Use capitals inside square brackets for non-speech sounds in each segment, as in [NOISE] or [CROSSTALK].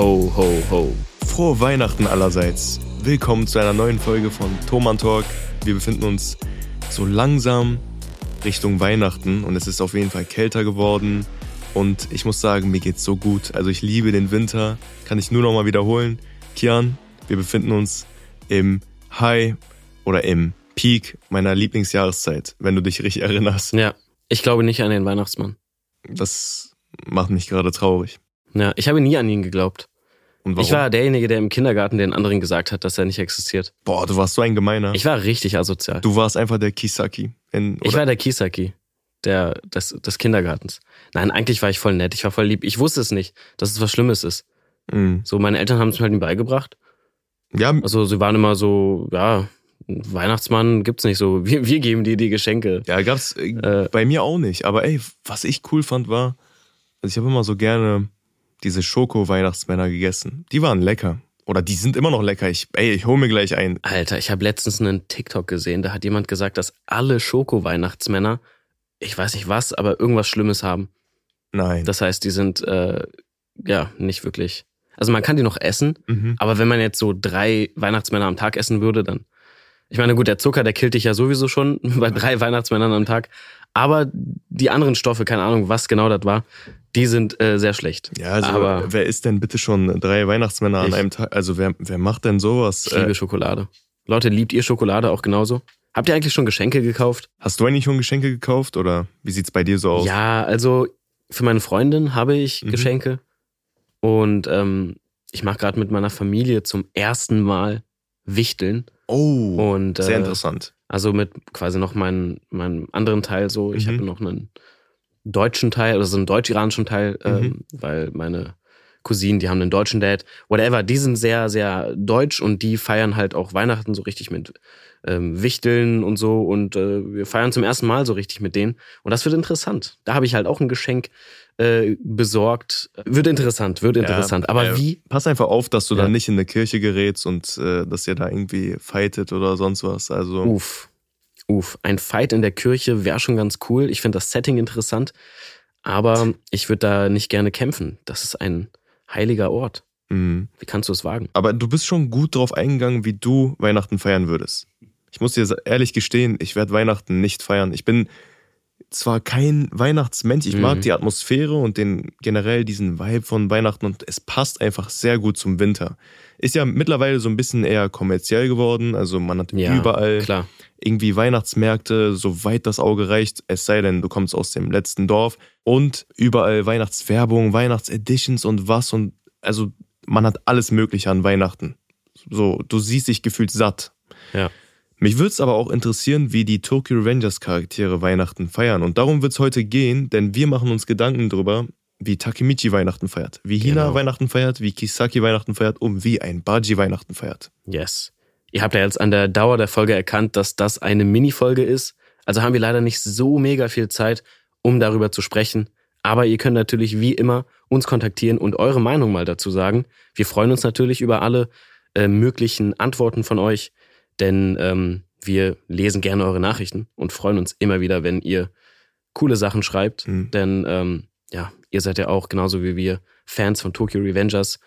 Ho, ho, ho. Frohe Weihnachten allerseits. Willkommen zu einer neuen Folge von Thoman Talk. Wir befinden uns so langsam Richtung Weihnachten und es ist auf jeden Fall kälter geworden. Und ich muss sagen, mir geht's so gut. Also ich liebe den Winter. Kann ich nur noch mal wiederholen. Kian, wir befinden uns im High oder im Peak meiner Lieblingsjahreszeit, wenn du dich richtig erinnerst. Ja, ich glaube nicht an den Weihnachtsmann. Das macht mich gerade traurig. Ja, ich habe nie an ihn geglaubt. Und warum? Ich war derjenige, der im Kindergarten den anderen gesagt hat, dass er nicht existiert. Boah, du warst so ein Gemeiner. Ich war richtig asozial. du warst einfach der Kisaki. In, Ich war der Kisaki der, des, des Kindergartens. Nein, eigentlich war ich voll nett. Ich war voll lieb. Ich wusste es nicht, dass es was Schlimmes ist. Mhm. So, meine Eltern haben es mir halt nie beigebracht. Ja, Also, sie waren immer so, ja, Weihnachtsmann gibt's nicht so. Wir, wir geben dir die Geschenke. ja, gab's äh, Äh. bei mir auch nicht. Aber ey, was ich cool fand war, also ich habe immer so gerne diese Schoko-Weihnachtsmänner gegessen. Die waren lecker. Oder die sind immer noch lecker. Ich, ey, ich hol mir gleich ein. Alter, ich habe letztens einen TikTok gesehen, da hat jemand gesagt, dass alle Schoko-Weihnachtsmänner, ich weiß nicht was, aber irgendwas Schlimmes haben. Nein. Das heißt, die sind, äh, ja, nicht wirklich. Also man kann die noch essen, mhm. aber wenn man jetzt so drei Weihnachtsmänner am Tag essen würde, dann. Ich meine, gut, der Zucker, der killt dich ja sowieso schon [LAUGHS] bei drei Weihnachtsmännern am Tag. Aber die anderen Stoffe, keine Ahnung, was genau das war, die sind äh, sehr schlecht. Ja, also aber wer isst denn bitte schon drei Weihnachtsmänner an einem Tag? Also wer, wer macht denn sowas? ich liebe Äh, Schokolade. Leute, liebt ihr Schokolade auch genauso? Habt ihr eigentlich schon Geschenke gekauft? hast du eigentlich schon Geschenke gekauft oder wie sieht's bei dir so aus? Ja, also für meine Freundin habe ich Mhm. Geschenke. Und ähm, ich mache gerade mit meiner Familie zum ersten Mal Wichteln. Oh, Und sehr äh, interessant. Also mit quasi noch meinen, meinen anderen Teil so. Ich Mhm. habe noch einen deutschen Teil, also einen deutsch-iranischen Teil, Mhm. ähm, weil meine Cousinen, die haben einen deutschen Dad. Whatever, die sind sehr, sehr deutsch und die feiern halt auch Weihnachten so richtig mit ähm, Wichteln und so. Und äh, wir feiern zum ersten Mal so richtig mit denen. Und das wird interessant. Da habe ich halt auch ein Geschenk äh, besorgt. Wird interessant, wird interessant. Aber äh, wie? Pass einfach auf, dass du Ja. dann nicht in eine Kirche gerätst und äh, dass ihr da irgendwie fightet oder sonst was. Also Uff. Uff. Ein Fight in der Kirche wäre schon ganz cool. Ich finde das Setting interessant. Aber ich würde da nicht gerne kämpfen. Das ist ein heiliger Ort. mh. Wie kannst du es wagen? Aber du bist schon gut drauf eingegangen, wie du Weihnachten feiern würdest. Ich muss dir ehrlich gestehen, ich werde Weihnachten nicht feiern. Ich bin zwar kein Weihnachtsmensch, ich mag Mhm. die Atmosphäre und den generell diesen Vibe von Weihnachten und es passt einfach sehr gut zum Winter. Ist ja mittlerweile so ein bisschen eher kommerziell geworden, also man hat Ja, überall Klar. irgendwie Weihnachtsmärkte, soweit das Auge reicht, es sei denn, du kommst aus dem letzten Dorf und überall Weihnachtswerbung, Weihnachtseditions und was und also man hat alles Mögliche an Weihnachten. So, du siehst dich gefühlt satt. Ja. Mich würde es aber auch interessieren, wie die Tokyo Revengers Charaktere Weihnachten feiern. Und darum wird es heute gehen, denn wir machen uns Gedanken darüber, wie Takemichi Weihnachten feiert, wie Hina Genau. Weihnachten feiert, wie Kisaki Weihnachten feiert und wie ein Baji Weihnachten feiert. Yes. Ihr habt ja jetzt an der Dauer der Folge erkannt, dass das eine Mini-Folge ist. Also haben wir leider nicht so mega viel Zeit, um darüber zu sprechen. Aber ihr könnt natürlich wie immer uns kontaktieren und eure Meinung mal dazu sagen. Wir freuen uns natürlich über alle äh, möglichen Antworten von euch, denn ähm, wir lesen gerne eure Nachrichten und freuen uns immer wieder, wenn ihr coole Sachen schreibt. Mhm. Denn ähm, ja, ihr seid ja auch genauso wie wir Fans von Tokyo Revengers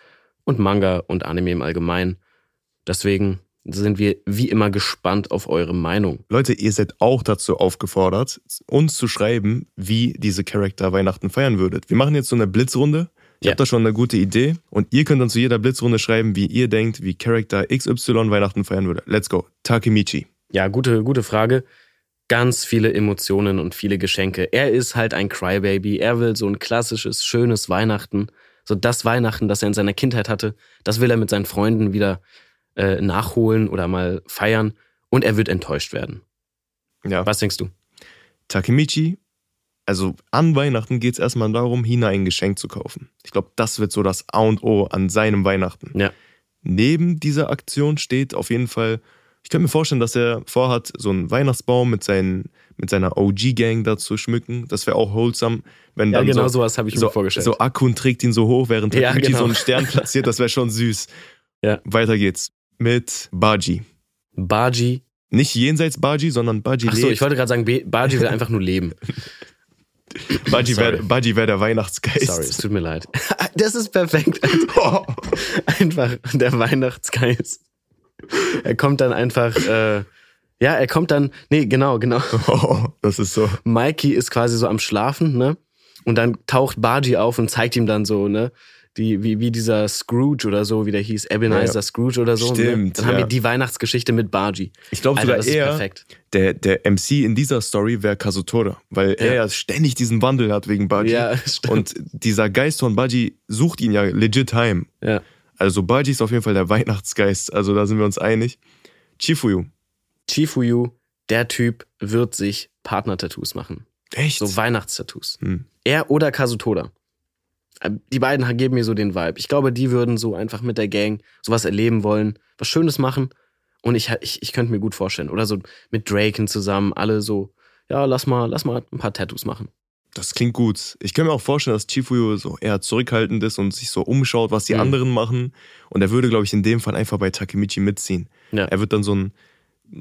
und Manga und Anime im Allgemeinen. Deswegen sind wir wie immer gespannt auf eure Meinung. Leute, ihr seid auch dazu aufgefordert, uns zu schreiben, wie diese Charakter Weihnachten feiern würdet. Wir machen jetzt so eine Blitzrunde. Ich Ja. hab da schon eine gute Idee. Und ihr könnt dann zu jeder Blitzrunde schreiben, wie ihr denkt, wie Charakter XY Weihnachten feiern würde. Let's go. Takemichi. Ja, gute, gute Frage. Ganz viele Emotionen und viele Geschenke. Er ist halt ein Crybaby. Er will so ein klassisches, schönes Weihnachten. So das Weihnachten, das er in seiner Kindheit hatte, das will er mit seinen Freunden wieder äh, nachholen oder mal feiern. Und er wird enttäuscht werden. Ja. Was denkst du? Takemichi, also an Weihnachten geht es erstmal darum, Hina ein Geschenk zu kaufen. Ich glaube, das wird so das A und O an seinem Weihnachten. Ja. Neben dieser Aktion steht auf jeden Fall, ich könnte mir vorstellen, dass er vorhat, so einen Weihnachtsbaum mit, seinen, mit seiner OG-Gang da zu schmücken. Das wäre auch wholesome, wenn Ja, dann genau so, sowas habe ich so, mir vorgestellt. so Akun trägt ihn so hoch, während Ja, Takemichi genau. so einen Stern platziert. Das wäre schon süß. Ja. Weiter geht's mit Baji. Baji. Nicht jenseits Baji, sondern Baji Achso, lebt. ich wollte gerade sagen, Baji will einfach nur leben. [LAUGHS] [CLEARS THROAT] Baji Sorry. wäre wär der Weihnachtsgeist. Sorry, es tut mir leid. [LAUGHS] das ist perfekt. [LAUGHS] Einfach der Weihnachtsgeist. Er kommt dann einfach, äh, ja, er kommt dann, nee, genau, genau. Oh, das ist so. Mikey ist quasi so am Schlafen, ne? Und dann taucht Bargy auf und zeigt ihm dann so, ne? Die, wie, wie dieser Scrooge oder so, wie der hieß, Ebenezer Ja. Scrooge oder so. ne? Stimmt, Dann haben ja. wir die Weihnachtsgeschichte mit Bargy. Ich glaube sogar das ist eher, perfekt. der, der MC in dieser Story wäre Kazutora, weil er ja ständig diesen Wandel hat wegen Baji. Ja, [LAUGHS] stimmt. Und dieser Geist von Baji sucht ihn ja legit heim. Ja. Also Baji ist auf jeden Fall der Weihnachtsgeist, also da sind wir uns einig. Chifuyu. Chifuyu, der Typ wird sich Partner-Tattoos machen. Echt? So Weihnachtstattoos. Hm. Er oder Kazutoda. Die beiden geben mir so den Vibe. Ich glaube, die würden so einfach mit der Gang sowas erleben wollen, was Schönes machen. Und ich, ich, ich könnte mir gut vorstellen. Oder so mit Draken zusammen, alle so, ja, lass mal, lass mal ein paar Tattoos machen. Das klingt gut. Ich kann mir auch vorstellen, dass Chifuyu so eher zurückhaltend ist und sich so umschaut, was die Mhm. anderen machen. Und er würde, glaube ich, in dem Fall einfach bei Takemichi mitziehen. Ja. Er wird dann so ein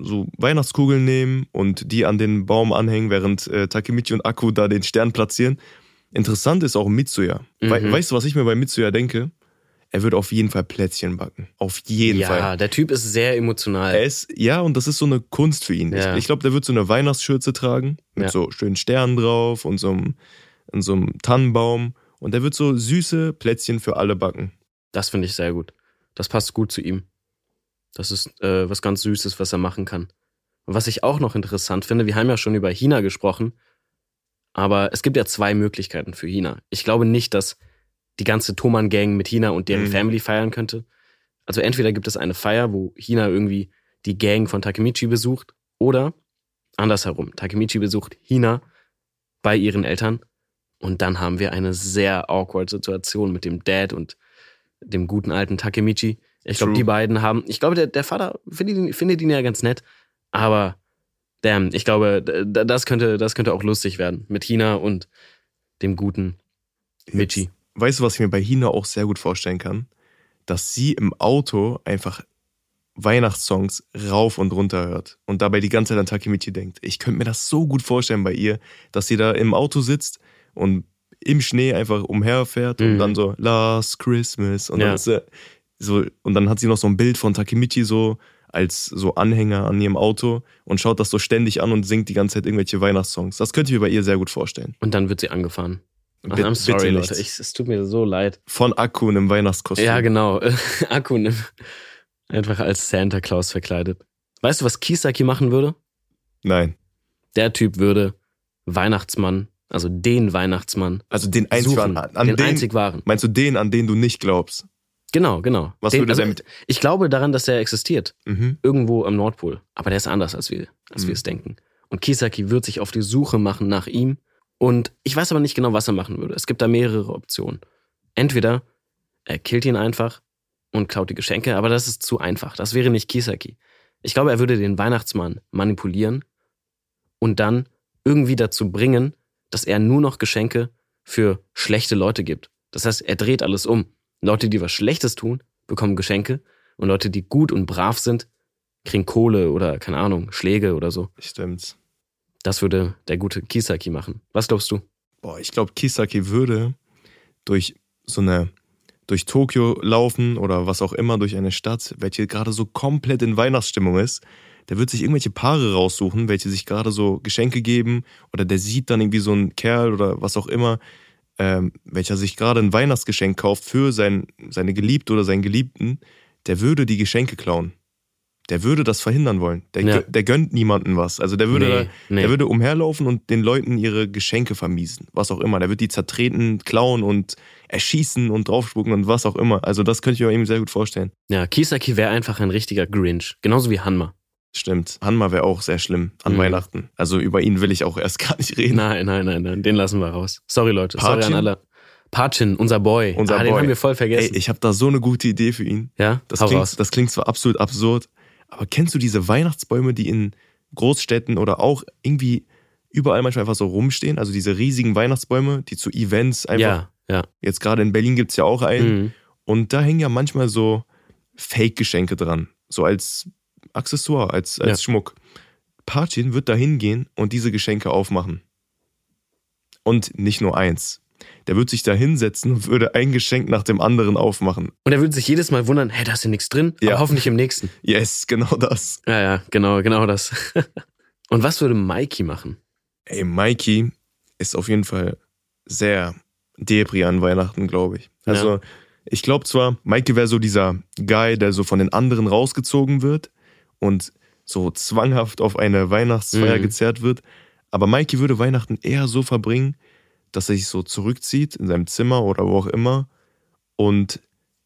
so Weihnachtskugeln nehmen und die an den Baum anhängen, während äh, Takemichi und Akku da den Stern platzieren. Interessant ist auch Mitsuya. We Mhm. weißt du, was ich mir bei Mitsuya denke? Er wird auf jeden Fall Plätzchen backen. Auf jeden ja, Fall. der Typ ist sehr emotional. Er ist, ja, und das ist so eine Kunst für ihn. Ja. Ich, ich glaube, der wird so eine Weihnachtsschürze tragen, mit Ja. so schönen Sternen drauf und so einem, und so einem Tannenbaum. Und der wird so süße Plätzchen für alle backen. Das finde ich sehr gut. Das passt gut zu ihm. Das ist äh, was ganz Süßes, was er machen kann. Und was ich auch noch interessant finde, wir haben ja schon über China gesprochen, aber es gibt ja zwei Möglichkeiten für China. Ich glaube nicht, dass die ganze Thoman-Gang mit China und deren Mhm. Family feiern könnte. Also entweder gibt es eine Feier, wo China irgendwie die Gang von Takemichi besucht, oder andersherum. Takemichi besucht China bei ihren Eltern und dann haben wir eine sehr awkward Situation mit dem Dad und dem guten alten Takemichi. Ich glaube, die beiden haben, ich glaube, der, der Vater findet ihn, findet ihn ja ganz nett, aber damn, ich glaube, das könnte, das könnte auch lustig werden mit Hina und dem guten Michi. Weißt du, was ich mir bei Hina auch sehr gut vorstellen kann? Dass sie im Auto einfach Weihnachtssongs rauf und runter hört und dabei die ganze Zeit an Takemichi denkt. Ich könnte mir das so gut vorstellen bei ihr, dass sie da im Auto sitzt und im Schnee einfach umherfährt und Mhm. dann so Last Christmas und Ja. dann ist so und dann hat sie noch so ein Bild von Takemichi so als so Anhänger an ihrem Auto und schaut das so ständig an und singt die ganze Zeit irgendwelche Weihnachtssongs. Das könnte ich mir bei ihr sehr gut vorstellen. Und dann wird sie angefahren. Ach, I'm sorry, Leute. Ich, es tut mir so leid. Von Akku in einem Weihnachtskostüm. Ja, genau. [LAUGHS] Akku nimm. Einfach als Santa Claus verkleidet. Weißt du, was Kisaki machen würde? Nein. Der Typ würde Weihnachtsmann, also den Weihnachtsmann, Also den einzig suchen. an, an den, den, einzig wahren. meinst du den, an den du nicht glaubst? Genau, genau. Was den, würde also, der mit- Ich glaube daran, dass er existiert. Mhm. Irgendwo am Nordpol. Aber der ist anders, als wir, als Mhm. wir es denken. Und Kisaki wird sich auf die Suche machen nach ihm. Und ich weiß aber nicht genau, was er machen würde. Es gibt da mehrere Optionen. Entweder er killt ihn einfach und klaut die Geschenke, aber das ist zu einfach. Das wäre nicht Kisaki. Ich glaube, er würde den Weihnachtsmann manipulieren und dann irgendwie dazu bringen, dass er nur noch Geschenke für schlechte Leute gibt. Das heißt, er dreht alles um. Leute, die was Schlechtes tun, bekommen Geschenke und Leute, die gut und brav sind, kriegen Kohle oder, keine Ahnung, Schläge oder so. Stimmt's. Das würde der gute Kisaki machen. Was glaubst du? Boah, ich glaube, Kisaki würde durch so eine, durch Tokio laufen oder was auch immer, durch eine Stadt, welche gerade so komplett in Weihnachtsstimmung ist. Der wird sich irgendwelche Paare raussuchen, welche sich gerade so Geschenke geben. Oder der sieht dann irgendwie so einen Kerl oder was auch immer, ähm, welcher sich gerade ein Weihnachtsgeschenk kauft für sein, seine Geliebte oder seinen Geliebten. Der würde die Geschenke klauen. Der würde das verhindern wollen. Der, Ja. der gönnt niemandem was. Also der würde, Nee, nee. der würde umherlaufen und den Leuten ihre Geschenke vermiesen. Was auch immer. Der wird die zertreten, klauen und erschießen und draufspucken und was auch immer. Also das könnte ich mir eben sehr gut vorstellen. Ja, Kisaki wäre einfach ein richtiger Grinch. Genauso wie Hanma. Stimmt. Hanma wäre auch sehr schlimm an Mhm. Weihnachten. Also über ihn will ich auch erst gar nicht reden. Nein, nein, nein, nein. Den lassen wir raus. Sorry, Leute. Sorry Pachin? an alle. Pachin, unser Boy. Unser ah, den Boy. haben wir voll Ey, vergessen. ich habe da so eine gute Idee für ihn. ja, Das hau klingt, raus. das klingt zwar absolut absurd, aber kennst du diese Weihnachtsbäume, die in Großstädten oder auch irgendwie überall manchmal einfach so rumstehen? Also diese riesigen Weihnachtsbäume, die zu Events einfach. Ja, ja. Jetzt gerade in Berlin gibt's ja auch einen. Mhm. Und da hängen ja manchmal so Fake-Geschenke dran. So als Accessoire, als, als Ja. Schmuck. Pachin wird da hingehen und diese Geschenke aufmachen. Und nicht nur eins. der würde sich da hinsetzen und würde ein Geschenk nach dem anderen aufmachen. Und er würde sich jedes Mal wundern, hä, da ist ja nichts drin, Ja. aber hoffentlich im nächsten. Yes, genau das. Ja, ja, genau, genau das. [LAUGHS] Und was würde Mikey machen? Ey, Mikey ist auf jeden Fall sehr Debris an Weihnachten, glaube ich. Also, ich glaube zwar, Mikey wäre so dieser Guy, der so von den anderen rausgezogen wird und so zwanghaft auf eine Weihnachtsfeier Mhm. gezerrt wird, aber Mikey würde Weihnachten eher so verbringen, dass er sich so zurückzieht in seinem Zimmer oder wo auch immer und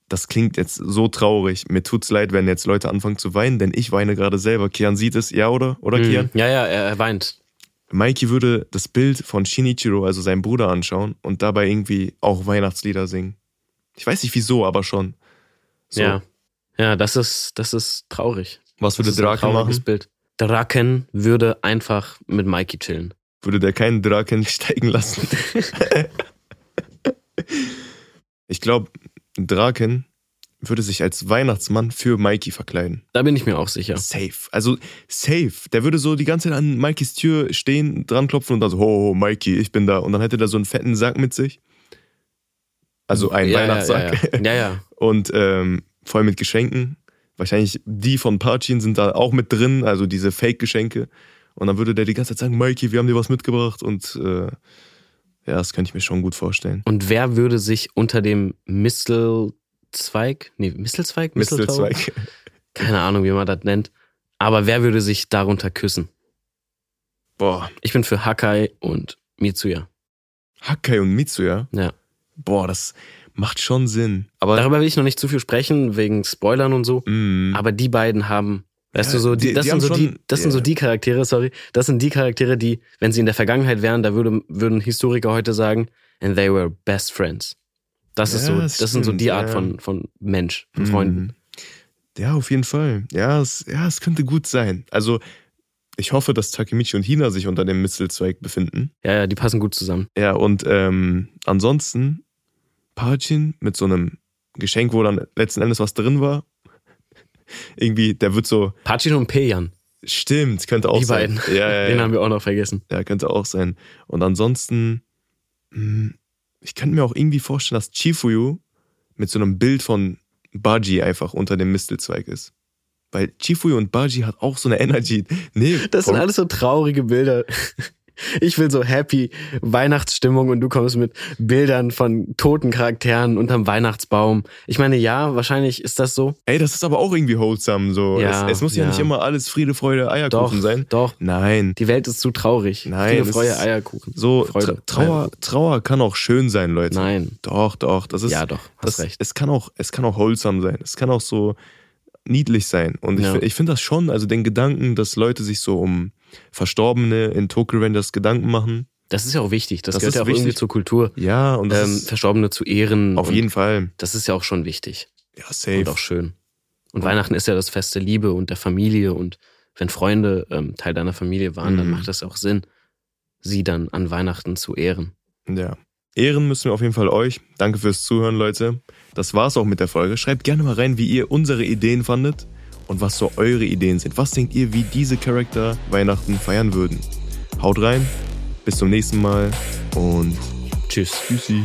das klingt jetzt so traurig. Mir tut's leid, wenn jetzt Leute anfangen zu weinen, denn ich weine gerade selber. Kian sieht es, ja oder? Oder Kian? Mhm. Ja, ja, er, er weint. Mikey würde das Bild von Shinichiro, also seinem Bruder, anschauen und dabei irgendwie auch Weihnachtslieder singen. Ich weiß nicht wieso, aber schon. So. Ja. Ja, das ist, das ist traurig. Was würde ein Draken machen? Bild. Draken würde einfach mit Mikey chillen. Würde der keinen Draken [LAUGHS] steigen lassen? [LAUGHS] ich glaube, Draken würde sich als Weihnachtsmann für Mikey verkleiden. Da bin ich mir auch sicher. Safe. Also safe. Der würde so die ganze Zeit an Mikeys Tür stehen, dran klopfen und dann so, ho, ho, Mikey, ich bin da. Und dann hätte der so einen fetten Sack mit sich. Also einen ja, Weihnachtssack. Ja, ja, ja. ja. [LAUGHS] und ähm, voll mit Geschenken. Wahrscheinlich die von Parchin sind da auch mit drin, also diese Fake-Geschenke. Und dann würde der die ganze Zeit sagen, Mikey, wir haben dir was mitgebracht. Und äh, ja, das könnte ich mir schon gut vorstellen. Und wer würde sich unter dem Mistelzweig, nee, Mistelzweig? Mistelzweig. Keine Ahnung, wie man das nennt. Aber wer würde sich darunter küssen? Boah, Ich bin für Hakai und Mitsuya. Hakai und Mitsuya. Ja. Boah, das macht schon Sinn. Aber Darüber will ich noch nicht zu viel sprechen, wegen Spoilern und so. mm, Aber die beiden haben, weißt Ja, du, so, die- die, das, die sind so die, schon- das sind so die Charaktere, sorry, das sind die Charaktere, die, wenn sie in der Vergangenheit wären, da würde, würden Historiker heute sagen, and they were best friends. Das ist Ja, so, das das sind so stimmt, die Art ja. von, von Mensch, von Mhm. Freunden. Ja, auf jeden Fall. Ja, es, ja, es könnte gut sein. Also, ich hoffe, dass Takemichi und Hina sich unter dem Mistelzweig befinden. Ja, ja, die passen gut zusammen. Ja, und ähm, ansonsten Parchin mit so einem Geschenk, wo dann letzten Endes was drin war. Irgendwie, der wird so, Pachin und Pejan, stimmt, könnte auch Die sein. beiden. Ja, ja, [LAUGHS] den ja. haben wir auch noch vergessen. ja, könnte auch sein. Und ansonsten, mh, ich könnte mir auch irgendwie vorstellen, dass Chifuyu mit so einem Bild von Baji einfach unter dem Mistelzweig ist. Weil Chifuyu und Baji hat auch so eine Energy. Nee, Das sind alles so traurige Bilder. Ich will so happy Weihnachtsstimmung und du kommst mit Bildern von toten Charakteren unterm Weihnachtsbaum. Ich meine, ja, wahrscheinlich ist das so. Ey, das ist aber auch irgendwie wholesome. So. Ja, es, es muss ja, ja. nicht immer alles Friede, Freude, Doch, Eierkuchen sein. doch. Nein. Die Welt ist zu traurig. Nein, Friede, Freude, Eierkuchen. So, Freude. Tra Trauer, Trauer kann auch schön sein, Leute. Nein. Doch, doch. Das ist, Ja, doch, hast das, recht. Es kann, auch, es kann auch wholesome sein. Es kann auch so niedlich sein. Und ich, Ja. ich finde das schon, also den Gedanken, dass Leute sich so um Verstorbene in Tokyo Rangers Gedanken machen. Das ist ja auch wichtig. Das, Das gehört ist ja auch irgendwie wichtig. zur Kultur. Ja, und das Ähm, Verstorbene zu ehren. auf jeden Fall. Das ist ja auch schon wichtig. Ja, safe. Und auch schön. Und Weihnachten ist ja das Fest der Liebe und der Familie. Und wenn Freunde ähm, Teil deiner Familie waren, dann Mhm. macht das auch Sinn, sie dann an Weihnachten zu ehren. Ja. Ehren müssen wir auf jeden Fall euch. Danke fürs Zuhören, Leute. Das war's auch mit der Folge. Schreibt gerne mal rein, wie ihr unsere Ideen fandet und was so eure Ideen sind. Was denkt ihr, wie diese Charakter Weihnachten feiern würden? Haut rein, bis zum nächsten Mal und Tschüss. tschüssi.